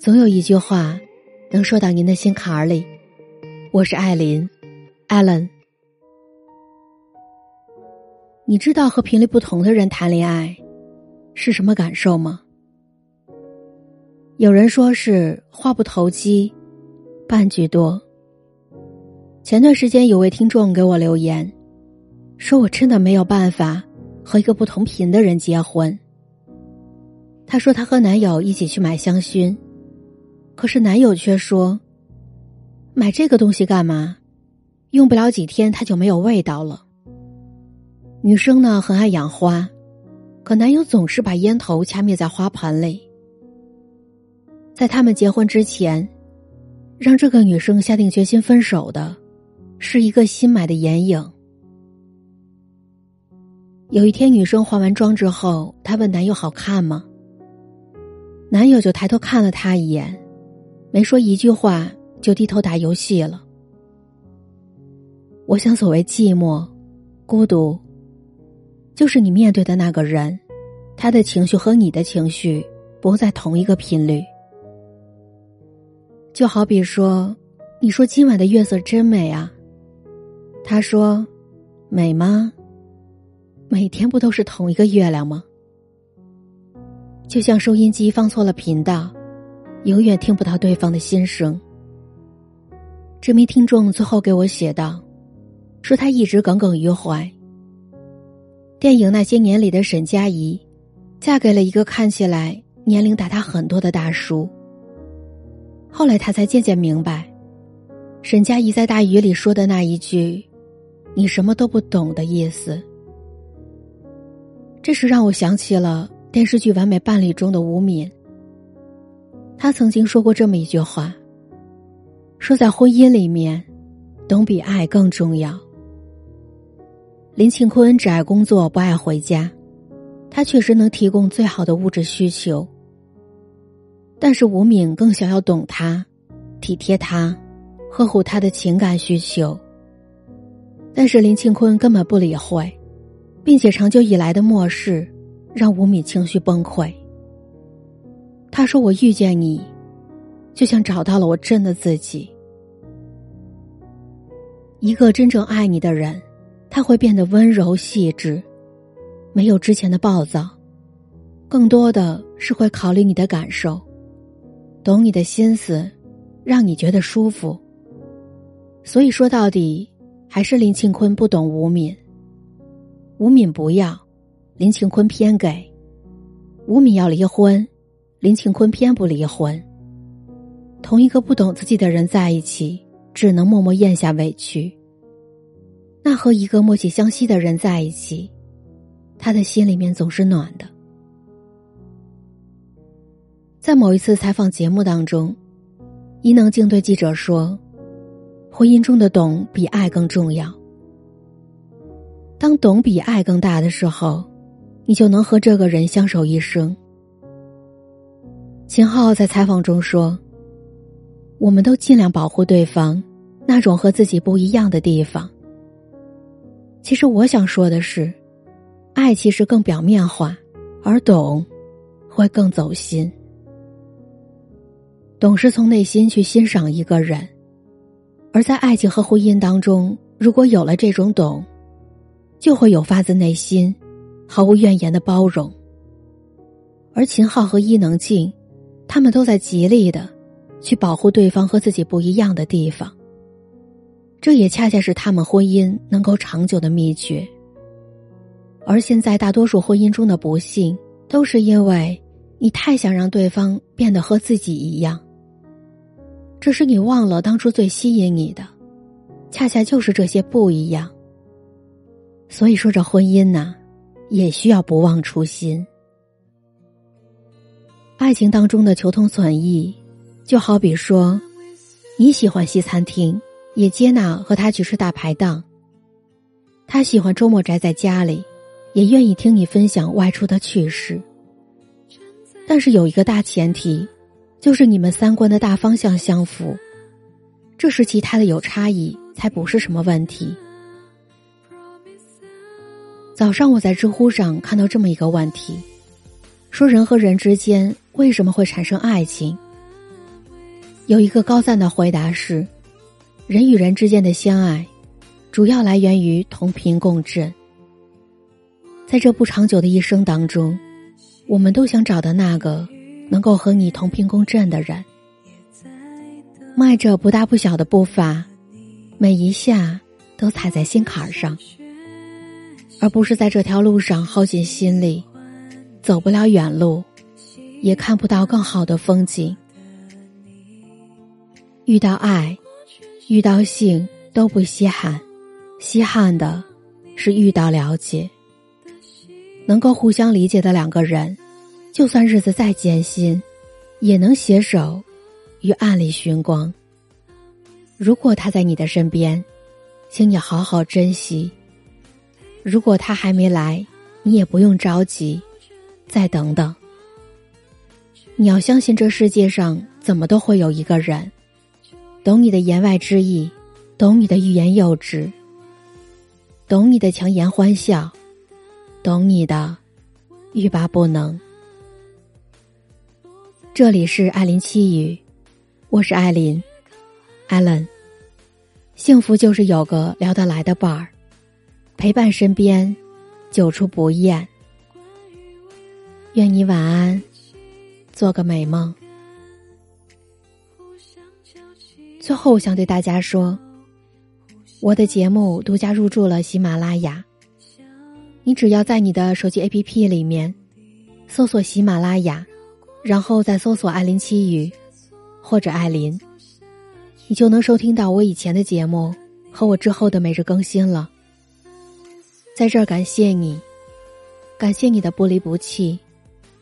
总有一句话能说到您的心坎儿里。我是艾琳，Allen。你知道和频率不同的人谈恋爱是什么感受吗？有人说是话不投机，半句多。前段时间有位听众给我留言，说我真的没有办法和一个不同频的人结婚。她说她和男友一起去买香薰。可是男友却说：“买这个东西干嘛？用不了几天它就没有味道了。”女生呢很爱养花，可男友总是把烟头掐灭在花盆里。在他们结婚之前，让这个女生下定决心分手的，是一个新买的眼影。有一天，女生化完妆之后，她问男友：“好看吗？”男友就抬头看了她一眼。没说一句话，就低头打游戏了。我想，所谓寂寞、孤独，就是你面对的那个人，他的情绪和你的情绪不在同一个频率。就好比说，你说今晚的月色真美啊，他说，美吗？每天不都是同一个月亮吗？就像收音机放错了频道。永远听不到对方的心声。这名听众最后给我写道：“说他一直耿耿于怀。电影《那些年》里的沈佳宜，嫁给了一个看起来年龄大他很多的大叔。后来他才渐渐明白，沈佳宜在大雨里说的那一句‘你什么都不懂’的意思。这时让我想起了电视剧《完美伴侣》中的吴敏。”他曾经说过这么一句话：“说在婚姻里面，懂比爱更重要。”林庆坤只爱工作，不爱回家，他确实能提供最好的物质需求。但是吴敏更想要懂他，体贴他，呵护他的情感需求。但是林庆坤根本不理会，并且长久以来的漠视，让吴敏情绪崩溃。他说：“我遇见你，就像找到了我真的自己。一个真正爱你的人，他会变得温柔细致，没有之前的暴躁，更多的是会考虑你的感受，懂你的心思，让你觉得舒服。所以说到底，还是林庆坤不懂吴敏。吴敏不要，林庆坤偏给。吴敏要离婚。”林庆坤偏不离婚。同一个不懂自己的人在一起，只能默默咽下委屈。那和一个默契相惜的人在一起，他的心里面总是暖的。在某一次采访节目当中，伊能静对记者说：“婚姻中的懂比爱更重要。当懂比爱更大的时候，你就能和这个人相守一生。”秦昊在采访中说：“我们都尽量保护对方那种和自己不一样的地方。其实我想说的是，爱其实更表面化，而懂会更走心。懂是从内心去欣赏一个人，而在爱情和婚姻当中，如果有了这种懂，就会有发自内心、毫无怨言的包容。而秦昊和伊能静。”他们都在极力的去保护对方和自己不一样的地方，这也恰恰是他们婚姻能够长久的秘诀。而现在大多数婚姻中的不幸，都是因为你太想让对方变得和自己一样。只是你忘了当初最吸引你的，恰恰就是这些不一样。所以说，这婚姻呢，也需要不忘初心。爱情当中的求同存异，就好比说，你喜欢西餐厅，也接纳和他去吃大排档；他喜欢周末宅在家里，也愿意听你分享外出的趣事。但是有一个大前提，就是你们三观的大方向相符，这时其他的有差异才不是什么问题。早上我在知乎上看到这么一个问题。说人和人之间为什么会产生爱情？有一个高赞的回答是：人与人之间的相爱，主要来源于同频共振。在这不长久的一生当中，我们都想找到那个能够和你同频共振的人，迈着不大不小的步伐，每一下都踩在心坎上，而不是在这条路上耗尽心力，走不了远路，也看不到更好的风景。遇到爱，遇到性都不稀罕，稀罕的是遇到了解。能够互相理解的两个人，就算日子再艰辛，也能携手于暗里寻光。如果他在你的身边，请你好好珍惜；如果他还没来，你也不用着急，再等等。你要相信，这世界上怎么都会有一个人，懂你的言外之意，懂你的欲言又止，懂你的强颜欢笑。懂你的，欲罢不能。这里是艾琳七语，我是艾琳，艾伦。幸福就是有个聊得来的伴儿，陪伴身边，久处不厌。愿你晚安，做个美梦。最后，我想对大家说，我的节目独家入驻了喜马拉雅。你只要在你的手机 APP 里面搜索喜马拉雅，然后再搜索“艾琳七语”或者“艾琳”，你就能收听到我以前的节目和我之后的每日更新了。在这儿感谢你，感谢你的不离不弃，